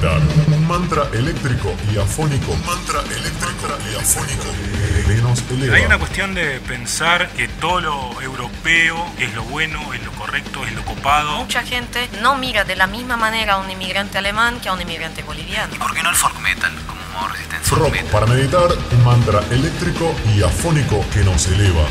meditar. Un mantra eléctrico y afónico. Un mantra eléctrico y afónico que nos eleva. Hay una cuestión de pensar que todo lo europeo es lo bueno, es lo correcto, es lo copado. Mucha gente no mira de la misma manera a un inmigrante alemán que a un inmigrante boliviano. ¿Por qué no el folk metal como modo resistencia? Rock para meditar, un mantra eléctrico y afónico que nos eleva.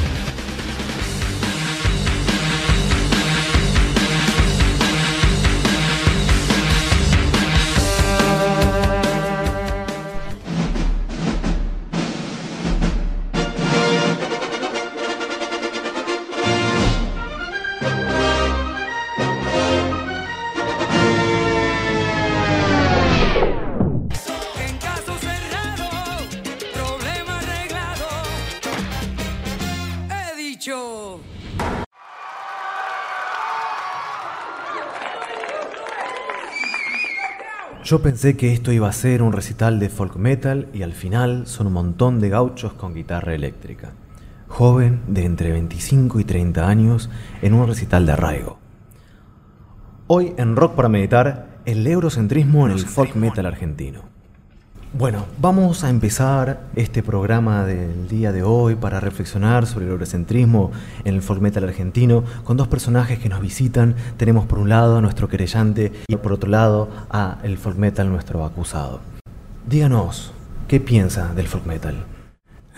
Yo pensé que esto iba a ser un recital de folk metal y al final son un montón de gauchos con guitarra eléctrica. Joven de entre 25 y 30 años en un recital de arraigo. Hoy en Rock para Meditar, el eurocentrismo en el folk metal argentino. Bueno, vamos a empezar este programa del día de hoy para reflexionar sobre el eurocentrismo en el folk metal argentino con dos personajes que nos visitan. Tenemos por un lado a nuestro querellante y por otro lado a el folk metal nuestro acusado. Díganos, ¿qué piensa del folk metal?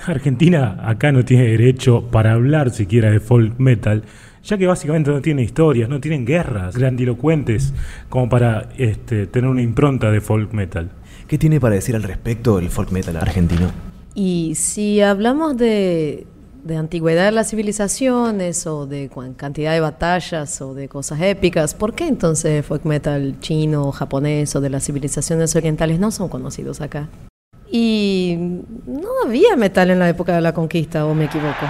Argentina acá no tiene derecho para hablar siquiera de folk metal, ya que básicamente no tiene historias, no tienen guerras grandilocuentes como para este, tener una impronta de folk metal. ¿Qué tiene para decir al respecto el folk metal argentino? Y si hablamos de, de antigüedad de las civilizaciones o de cantidad de batallas o de cosas épicas, ¿por qué entonces folk metal chino o japonés o de las civilizaciones orientales no son conocidos acá? Y no había metal en la época de la conquista, o me equivoco.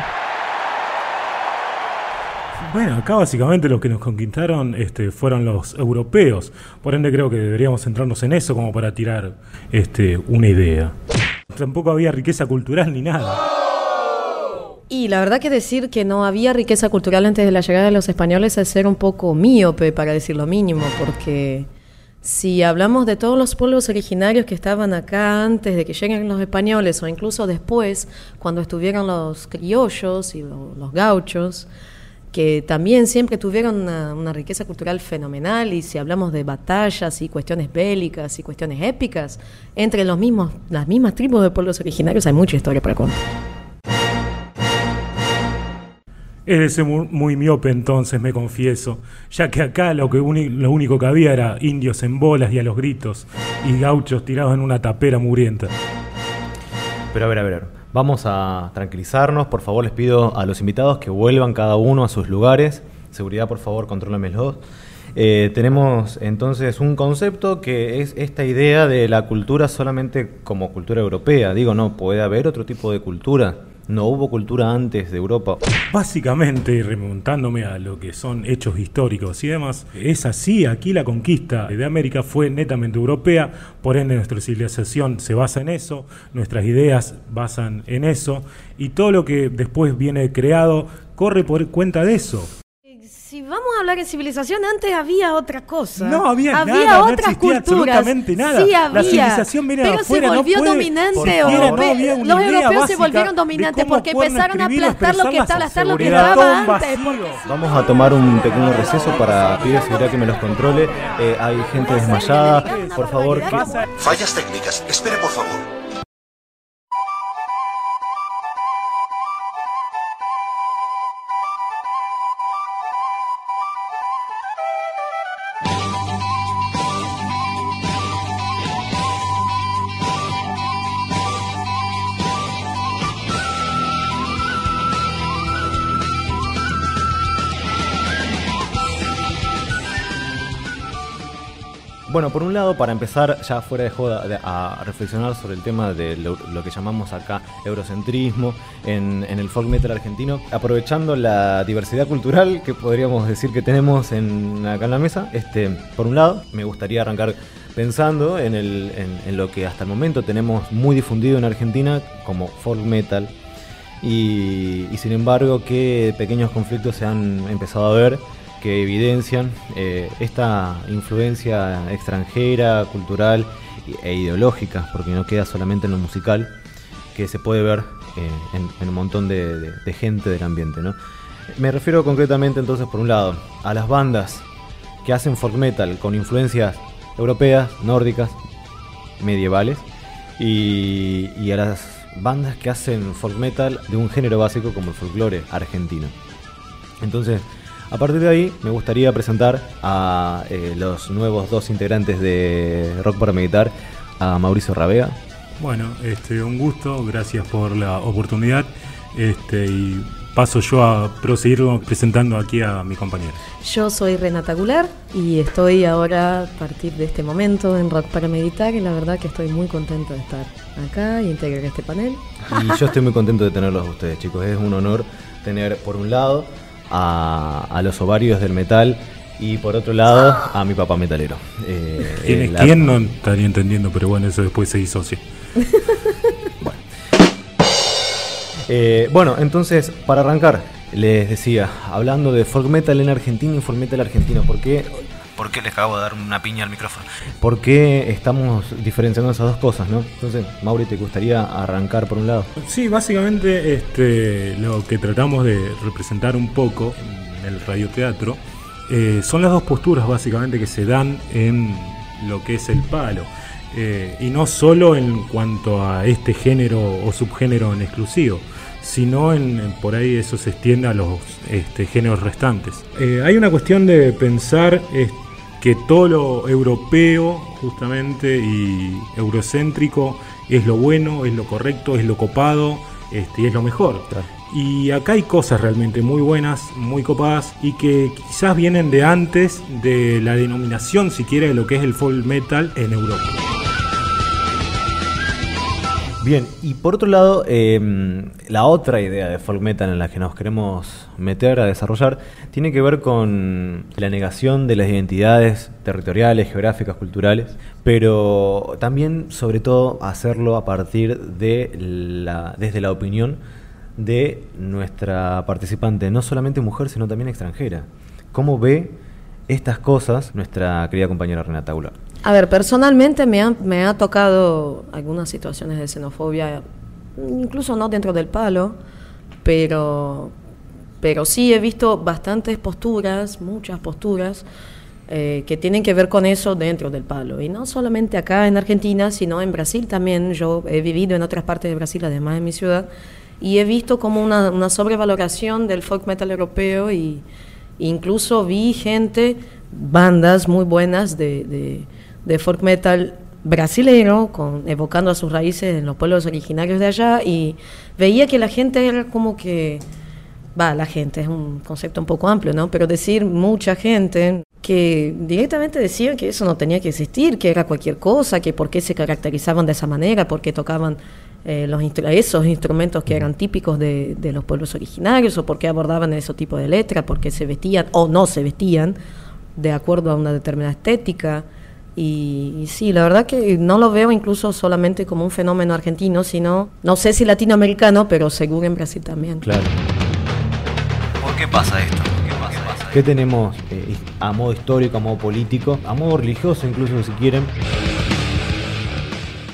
Bueno, acá básicamente los que nos conquistaron este, fueron los europeos, por ende creo que deberíamos centrarnos en eso como para tirar este, una idea. Tampoco había riqueza cultural ni nada. Y la verdad que decir que no había riqueza cultural antes de la llegada de los españoles es ser un poco míope, para decir lo mínimo, porque si hablamos de todos los pueblos originarios que estaban acá antes de que lleguen los españoles o incluso después, cuando estuvieron los criollos y lo- los gauchos, que también siempre tuvieron una, una riqueza cultural fenomenal y si hablamos de batallas y cuestiones bélicas y cuestiones épicas, entre los mismos, las mismas tribus de pueblos originarios hay mucha historia para contar. Es de ser mu- muy miope entonces, me confieso, ya que acá lo, que uni- lo único que había era indios en bolas y a los gritos, y gauchos tirados en una tapera mugrienta. Pero a ver, a ver, vamos a tranquilizarnos. Por favor, les pido a los invitados que vuelvan cada uno a sus lugares. Seguridad, por favor, contrólenmelos. Eh, tenemos entonces un concepto que es esta idea de la cultura solamente como cultura europea. Digo, no, puede haber otro tipo de cultura. No hubo cultura antes de Europa. Básicamente, remontándome a lo que son hechos históricos y demás, es así, aquí la conquista de América fue netamente europea, por ende nuestra civilización se basa en eso, nuestras ideas basan en eso, y todo lo que después viene creado corre por cuenta de eso. Si vamos a hablar de civilización, antes había otra cosa. No había había nada, no otras existía culturas. absolutamente nada. Sí La había. civilización viene de pero afuera, se no volvió dominante no europeo. había una Los idea europeos se volvieron dominantes porque empezaron a aplastar lo que está, la aplastar lo que estaba antes. Vamos a tomar un pequeño receso para pedir seguridad que me los controle. Eh, hay gente desmayada. Por favor, que... Fallas técnicas. Espere, por favor. Bueno, por un lado, para empezar ya fuera de joda a reflexionar sobre el tema de lo, que llamamos acá eurocentrismo en, el folk metal argentino, aprovechando la diversidad cultural que podríamos decir que tenemos en, acá en la mesa, este, por un lado, me gustaría arrancar pensando en, el, en, lo que hasta el momento tenemos muy difundido en Argentina como folk metal y, y sin embargo que pequeños conflictos se han empezado a ver que evidencian eh, esta influencia extranjera, cultural e ideológica, porque no queda solamente en lo musical, que se puede ver eh, en, en un montón de, de- gente del ambiente. ¿no? Me refiero concretamente entonces, por un lado, a las bandas que hacen folk metal con influencias europeas, nórdicas, medievales, y, y a las bandas que hacen folk metal de un género básico como el folclore argentino. Entonces, a partir de ahí, me gustaría presentar a eh, los nuevos dos integrantes de Rock para Meditar, a Mauricio Rabea. Bueno, este, un gusto, gracias por la oportunidad. Este, y paso yo a proseguir presentando aquí a mi compañero. Yo soy Renata Gular y estoy ahora a partir de este momento en Rock para Meditar y la verdad que estoy muy contenta de estar acá y integrar este panel. Y yo estoy muy contento de tenerlos a ustedes, chicos. Es un honor tener, por un lado, a, a los ovarios del metal y por otro lado, a mi papá metalero. Eh, ¿Quién es la- quién? No estaría entendiendo, pero bueno, eso después se disocia. Eh, bueno, entonces, para arrancar, les decía, hablando de folk metal en Argentina y folk metal argentino, ¿por qué, ¿Por qué les acabo de dar una piña al micrófono? por qué estamos diferenciando esas dos cosas, no? Entonces, Mauri, ¿te gustaría arrancar por un lado? Sí, básicamente este, lo que tratamos de representar un poco en el radioteatro eh, son las dos posturas básicamente que se dan en lo que es el palo. Eh, y no solo en cuanto a este género o subgénero en exclusivo, sino en, en por ahí eso se extiende a los este, géneros restantes. Eh, hay una cuestión de pensar es que todo lo europeo justamente y eurocéntrico es lo bueno, es lo correcto, es lo copado este, y es lo mejor. Y acá hay cosas realmente muy buenas, muy copadas y que quizás vienen de antes de la denominación siquiera de lo que es el folk metal en Europa. Bien, y por otro lado, eh, la otra idea de folk metal en la que nos queremos meter a desarrollar tiene que ver con la negación de las identidades territoriales, geográficas, culturales, pero también, sobre todo, hacerlo a partir de la, desde la opinión de nuestra participante, no solamente mujer, sino también extranjera. ¿Cómo ve estas cosas nuestra querida compañera Renata Goulart? A ver, personalmente me ha, me ha tocado algunas situaciones de xenofobia, incluso no dentro del palo, pero, pero sí he visto bastantes posturas, muchas posturas, eh, que tienen que ver con eso dentro del palo. Y no solamente acá en Argentina, sino en Brasil también. Yo he vivido en otras partes de Brasil, además de mi ciudad, y he visto como una, una sobrevaloración del folk metal europeo y incluso vi gente, bandas muy buenas de, de, de folk metal brasilero, con, evocando a sus raíces en los pueblos originarios de allá, y veía que la gente era como que, va, la gente es un concepto un poco amplio, ¿no? Pero decir mucha gente que directamente decían que eso no tenía que existir, que era cualquier cosa, que por qué se caracterizaban de esa manera, por qué tocaban eh, los esos instrumentos que eran típicos de, de los pueblos originarios, o por qué abordaban ese tipo de letras, por qué se vestían o no se vestían de acuerdo a una determinada estética. Y, y sí, la verdad que no lo veo incluso solamente como un fenómeno argentino, sino, no sé si latinoamericano, pero seguro en Brasil también. Claro. ¿Por qué pasa esto? ¿Por qué pasa esto? ¿Qué tenemos eh, a modo histórico, a modo político, a modo religioso incluso si quieren?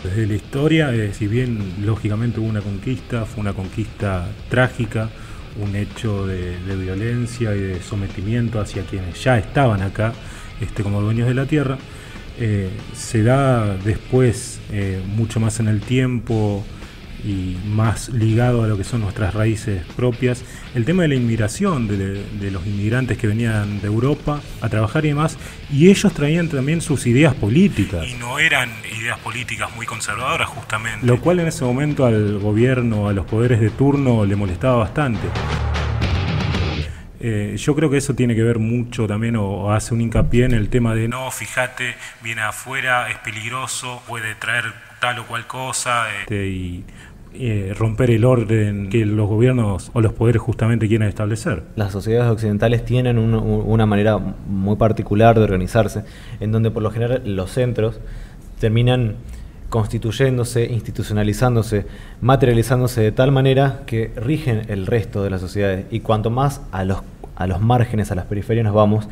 Desde la historia, eh, si bien lógicamente hubo una conquista, fue una conquista trágica, un hecho de, de violencia y de sometimiento hacia quienes ya estaban acá este, como dueños de la tierra, eh, se da después, eh, mucho más en el tiempo y más ligado a lo que son nuestras raíces propias, el tema de la inmigración, de, de los inmigrantes que venían de Europa a trabajar y demás, y ellos traían también sus ideas políticas. Y no eran ideas políticas muy conservadoras justamente. Lo cual en ese momento al gobierno, a los poderes de turno, le molestaba bastante. Eh, yo creo que eso tiene que ver mucho también o, hace un hincapié en el tema de no, fíjate, viene afuera, es peligroso, puede traer tal o cual cosa este, y eh, romper el orden que los gobiernos o los poderes justamente quieren establecer. Las sociedades occidentales tienen un- una manera muy particular de organizarse, en donde por lo general los centros terminan constituyéndose, institucionalizándose, materializándose de tal manera que rigen el resto de las sociedades. Y cuanto más a los a los márgenes, a las periferias nos vamos,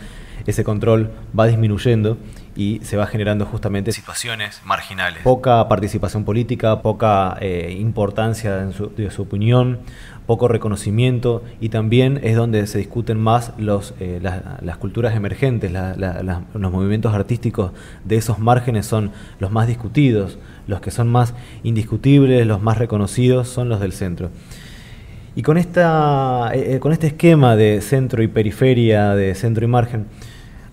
ese control va disminuyendo y se va generando justamente Situaciones marginales. poca participación política, poca eh, importancia en su- de su opinión, poco reconocimiento y también es donde se discuten más los, eh, la- las culturas emergentes, los movimientos artísticos de esos márgenes son los más discutidos, los que son más indiscutibles, los más reconocidos son los del centro. Y con, esta, eh, eh, con este esquema de centro y periferia, de centro y margen,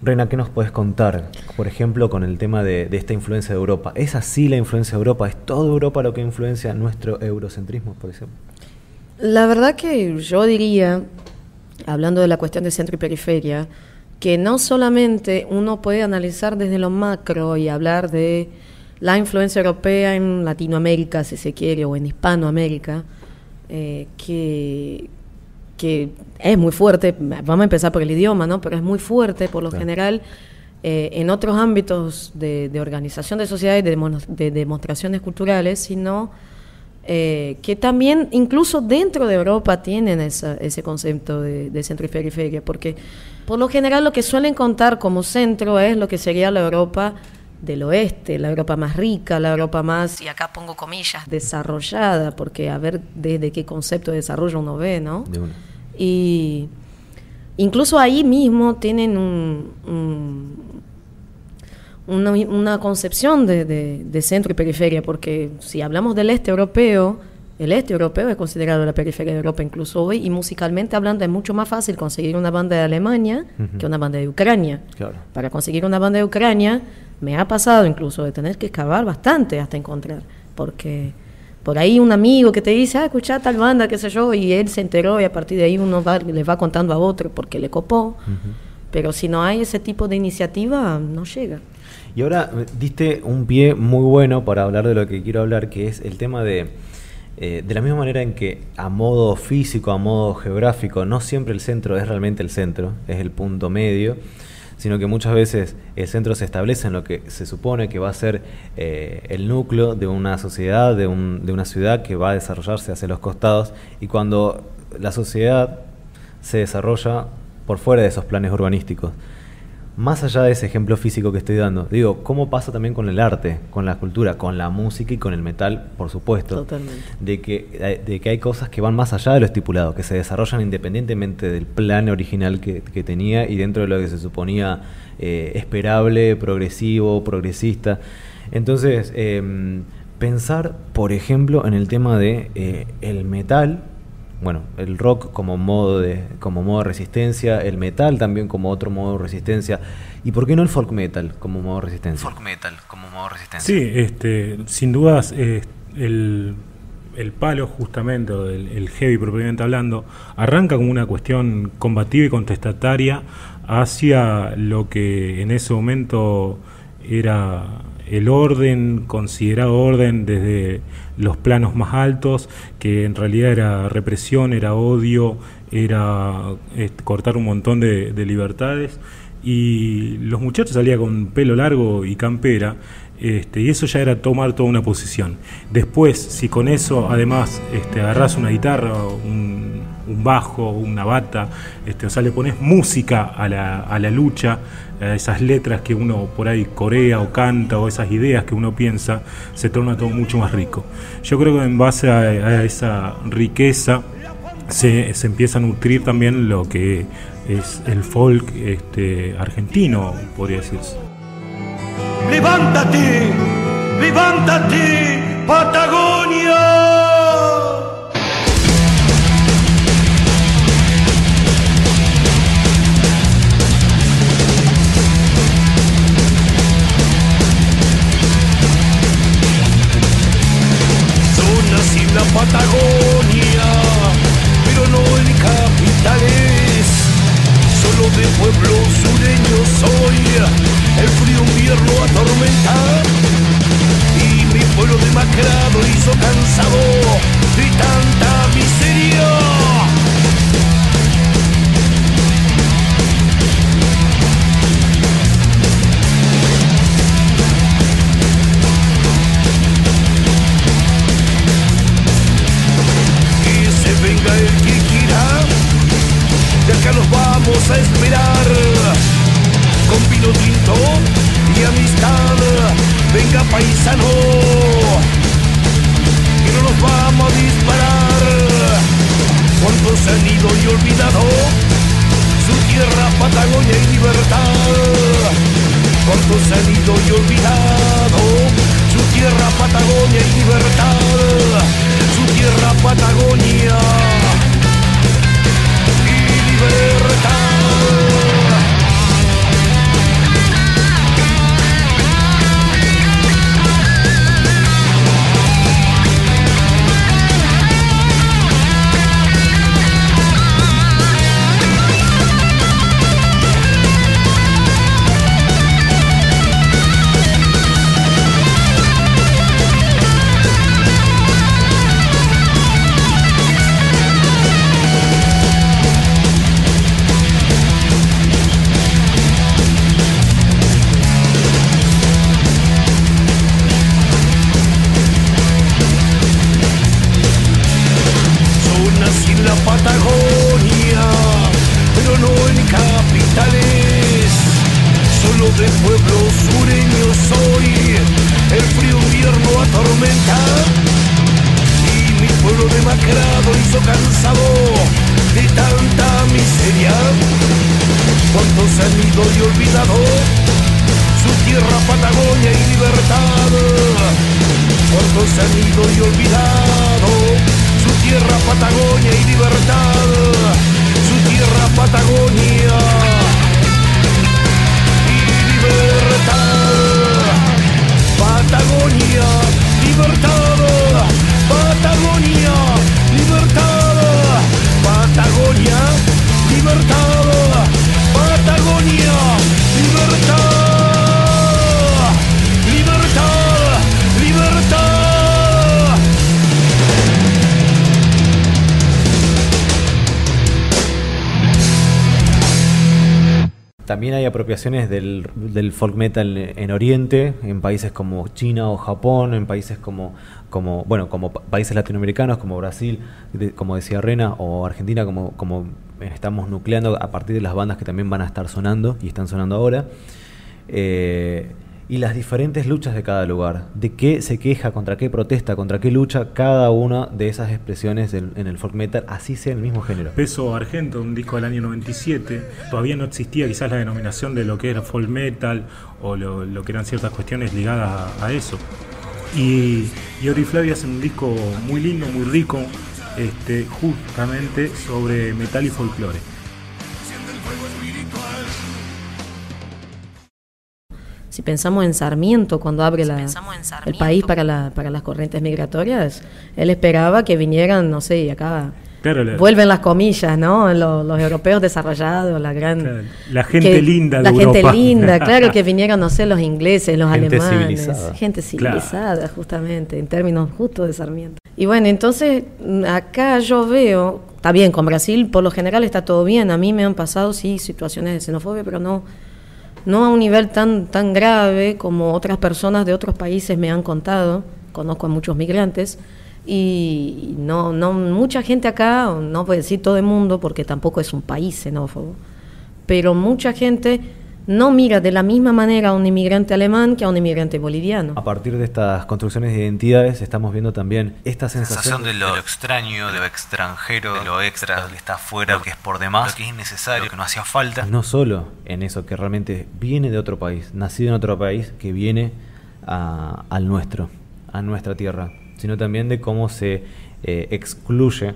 Reina, ¿qué nos puedes contar? Por ejemplo, con el tema de, de esta influencia de Europa. ¿Es así la influencia de Europa? ¿Es toda Europa lo que influencia nuestro eurocentrismo, por ejemplo? La verdad que yo diría, hablando de la cuestión de centro y periferia, que no solamente uno puede analizar desde lo macro y hablar de la influencia europea en Latinoamérica, si se quiere, o en Hispanoamérica, eh, que, que es muy fuerte, vamos a empezar por el idioma, ¿no? Pero es muy fuerte, por lo Claro. general, eh, en otros ámbitos de, de organización de sociedades, de, de demostraciones culturales, sino eh, que también incluso dentro de Europa tienen esa- ese concepto de, de centro y periferia, porque por lo general lo que suelen contar como centro es lo que sería la Europa del oeste, la Europa más rica, la Europa más, y acá pongo comillas, desarrollada, porque a ver desde qué concepto de desarrollo uno ve, ¿no? De una. Y incluso ahí mismo tienen un, un- una, una concepción de, de- de centro y periferia, porque si hablamos del este europeo, el este europeo es considerado la periferia de Europa incluso hoy, y musicalmente hablando es mucho más fácil conseguir una banda de Alemania que una banda de Ucrania. Claro. Para conseguir una banda de Ucrania me ha pasado incluso de tener que excavar bastante hasta encontrar, porque por ahí un amigo que te dice, ah, escuchá tal banda, qué sé yo, y él se enteró y a partir de ahí uno va, le va contando a otro porque le copó, pero si no hay ese tipo de iniciativa, no llega. Y ahora eh, diste un pie muy bueno para hablar de lo que quiero hablar, que es el tema de, eh, de la misma manera en que a modo físico, a modo geográfico, no siempre el centro es realmente el centro, es el punto medio, sino que muchas veces el centro se establece en lo que se supone que va a ser eh, el núcleo de una sociedad, de, un- de una ciudad que va a desarrollarse hacia los costados, y cuando la sociedad se desarrolla por fuera de esos planes urbanísticos. Más allá de ese ejemplo físico que estoy dando, digo, ¿cómo pasa también con el arte, con la cultura, con la música y con el metal, por supuesto? Totalmente. De que, de que hay cosas que van más allá de lo estipulado, que se desarrollan independientemente del plan original que, que tenía y dentro de lo que se suponía eh, esperable, progresivo, progresista. Entonces, em, pensar, por ejemplo, en el tema de eh, el metal, bueno, el rock como modo de como modo de resistencia, el metal también como otro modo de resistencia y por qué no el folk metal como modo de resistencia. Folk metal como modo de resistencia. Sí, este, sin dudas eh, el, el palo justamente, o el, el heavy propiamente hablando, arranca como una cuestión combativa y contestataria hacia lo que en ese momento era el orden, considerado orden desde los planos más altos, que en realidad era represión, era odio, era este, cortar un montón de, de libertades y los muchachos salían con pelo largo y campera, este, y eso ya era tomar toda una posición. Después, si con eso además este, agarrás una guitarra, un, bajo, una bata, este, o sea, le pones música a la, a la lucha, a esas letras que uno por ahí corea o canta, o esas ideas que uno piensa, se torna todo mucho más rico. Yo creo que en base a, a esa riqueza, se, se empieza a nutrir también lo que es el folk este, argentino, podría decirse. Levántate, levántate, Patagonia. Solo de pueblo sureño soy, el frío invierno atormenta. Y mi pueblo demacrado hizo cansado de tanta miseria. Paisano, que no nos vamos a disparar. ¿Cuántos han ido y olvidado su tierra, Patagonia y libertad? ¿Cuántos han ido y olvidado de pueblos sureños soy, el frío invierno atormenta. Y mi pueblo demacrado hizo cansado de tanta miseria. ¿Cuántos han ido y olvidado su tierra, Patagonia y libertad? ¿Cuántos han ido y olvidado su tierra, Patagonia y libertad? Su tierra, Patagonia. Patagonia, libertad. Patagonia, libertad. Patagonia, libertad. Patagonia, libertad. Libertad, También hay apropiaciones del, del folk metal en Oriente, en países como China o Japón, en países como, como bueno, como pa- países latinoamericanos como Brasil, como decía Rena, o Argentina, como, como estamos nucleando a partir de las bandas que también van a estar sonando y están sonando ahora. Eh, y las diferentes luchas de cada lugar, de qué se queja, contra qué protesta, contra qué lucha cada una de esas expresiones en el folk metal, así sea el mismo género. Peso Argento, un disco del año 97, todavía no existía quizás la denominación de lo que era folk metal o lo, que eran ciertas cuestiones ligadas a, a eso. Y, y Oriflavia hace un disco muy lindo, muy rico, este, justamente sobre metal y folclore. Si pensamos en Sarmiento, cuando abre la- el país para, la- para las corrientes migratorias, él esperaba que vinieran, no sé, y acá Claro, la- vuelven las comillas, ¿no? Los, los europeos desarrollados, la gran... Claro, la gente linda de La gente Europa. linda, claro, que vinieran, no sé, los ingleses, los Gente alemanes. civilizada. Gente Claro. civilizada, justamente, en términos justos de Sarmiento. Y bueno, entonces mm, acá yo veo, está bien, con Brasil por lo general está todo bien, a mí me han pasado, sí, situaciones de xenofobia, pero no, no a un nivel tan, tan grave como otras personas de otros países me han contado, conozco a muchos migrantes, y no, no mucha gente acá, no puedo decir todo el mundo, porque tampoco es un país xenófobo, pero mucha gente no mira de la misma manera a un inmigrante alemán que a un inmigrante boliviano. A partir de estas construcciones de identidades estamos viendo también esta sensación sensación de lo extraño, de lo extranjero, de lo extra, que está afuera, lo que es por demás, lo que es innecesario, que no hacía falta. no solo en eso que realmente viene de otro país, nacido en otro país, que viene a- al nuestro, a nuestra tierra, sino también de cómo se eh, excluye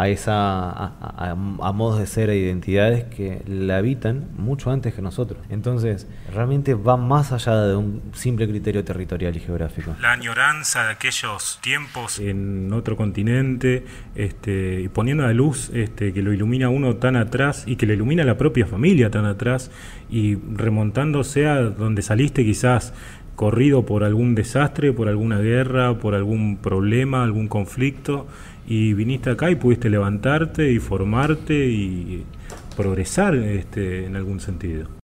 a esa a, a- a modos de ser e identidades que la habitan mucho antes que nosotros. Entonces, realmente va más allá de un simple criterio territorial y geográfico. La añoranza de aquellos tiempos en otro continente, este, y poniendo a luz este, que lo ilumina uno tan atrás y que le ilumina a la propia familia tan atrás, y remontándose a donde saliste quizás corrido por algún desastre, por alguna guerra, por algún problema, algún conflicto, y viniste acá y pudiste levantarte y formarte y progresar este, en algún sentido.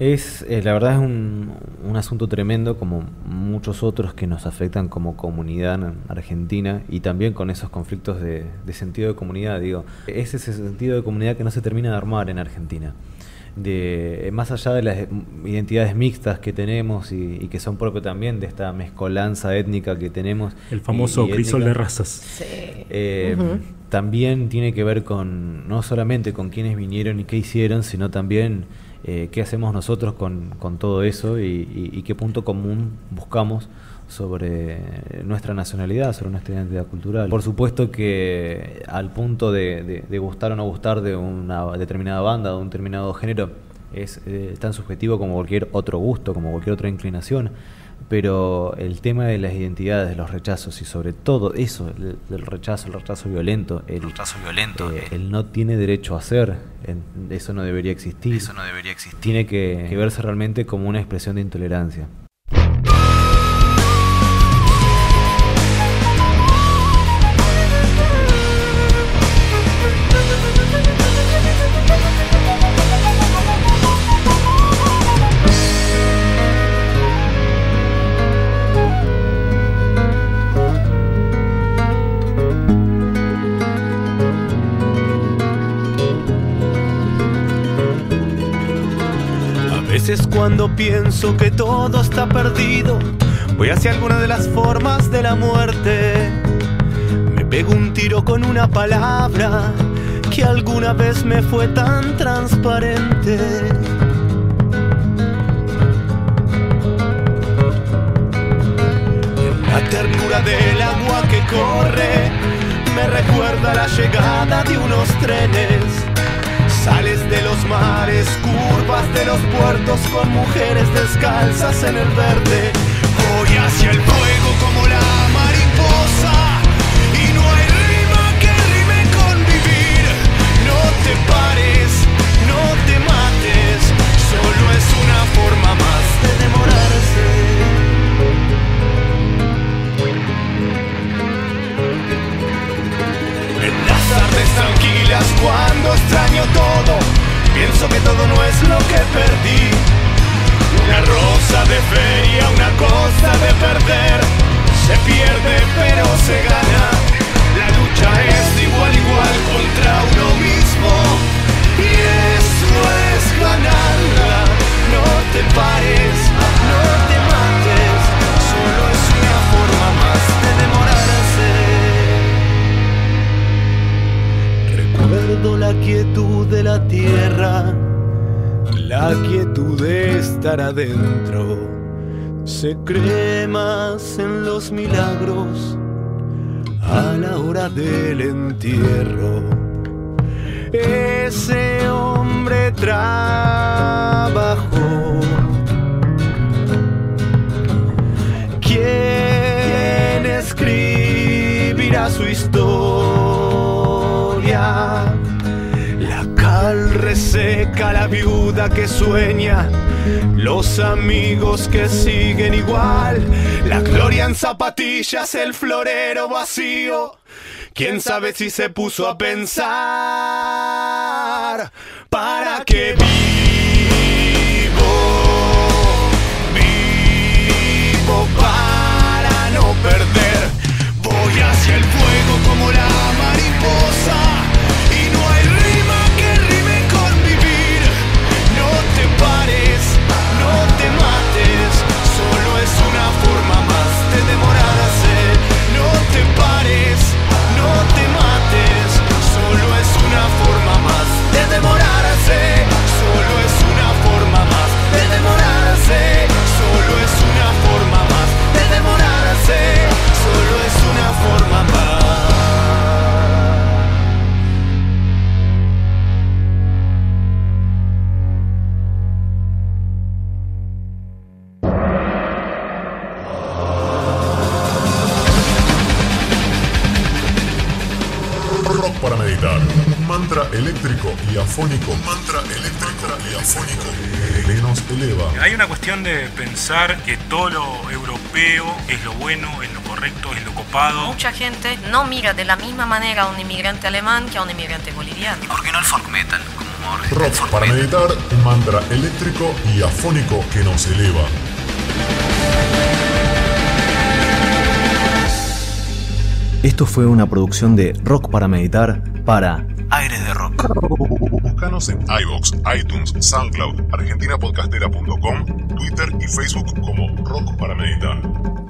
Es, eh, la verdad es un, un asunto tremendo como muchos otros que nos afectan como comunidad en Argentina y también con esos conflictos de, de sentido de comunidad, digo, es ese sentido de comunidad que no se termina de armar en Argentina. De, más allá de las identidades mixtas que tenemos y, y que son propios también de esta mezcolanza étnica que tenemos. El famoso y- y crisol étnica, de razas. Sí. eh. También tiene que ver con, no solamente con quiénes vinieron y qué hicieron, sino también eh, qué hacemos nosotros con, con todo eso y, qué punto común buscamos sobre nuestra nacionalidad, sobre nuestra identidad cultural. Por supuesto que al punto de gustar o no gustar de una determinada banda, de un determinado género, es eh, tan subjetivo como cualquier otro gusto, como cualquier otra inclinación pero el tema de las identidades, de los rechazos y sobre todo eso, el, el rechazo, el rechazo violento, el, rechazo violento, eh, el- no tiene derecho a ser, eso no debería existir. Eso no debería existir. Tiene que, que verse realmente como una expresión de intolerancia. Cuando pienso que todo está perdido, voy hacia alguna de las formas de la muerte. Me pego un tiro con una palabra que alguna vez me fue tan transparente. La ternura del agua que corre me recuerda la llegada de unos trenes. Sales de los mares, curvas de los puertos con mujeres descalzas en el verde. Voy hacia el fuego como la mariposa y no hay rima que rime con vivir. No te pares, no te mates, solo es una forma más de demorarse. Cuando extraño todo, pienso que todo no es lo que perdí. Una rosa de feria, una cosa de perder, se pierde pero se gana. La lucha es igual igual contra uno mismo y eso es ganarla. No te pares, estar adentro. Se cree más en los milagros a la hora del entierro. Ese hombre trabajó. ¿Quién escribirá su historia? La viuda que sueña, los amigos que siguen igual, la gloria en zapatillas, el florero vacío. Quién sabe si se puso a pensar para qué vivo, vivo para no perder. Voy hacia el fuego como la eléctrico y afónico. Un mantra eléctrico y afónico. Que nos eleva. Hay una cuestión de pensar que todo lo europeo es lo bueno, es lo correcto, es lo copado. Mucha gente no mira de la misma manera a un inmigrante alemán que a un inmigrante boliviano. ¿Y por qué no el folk metal? Como Rock para meditar, un mantra eléctrico y afónico que nos eleva. Esto fue una producción de Rock para Meditar para. Búscanos en iVoox, iTunes, SoundCloud, argentinapodcastera.com, Twitter y Facebook como Rock para Meditar.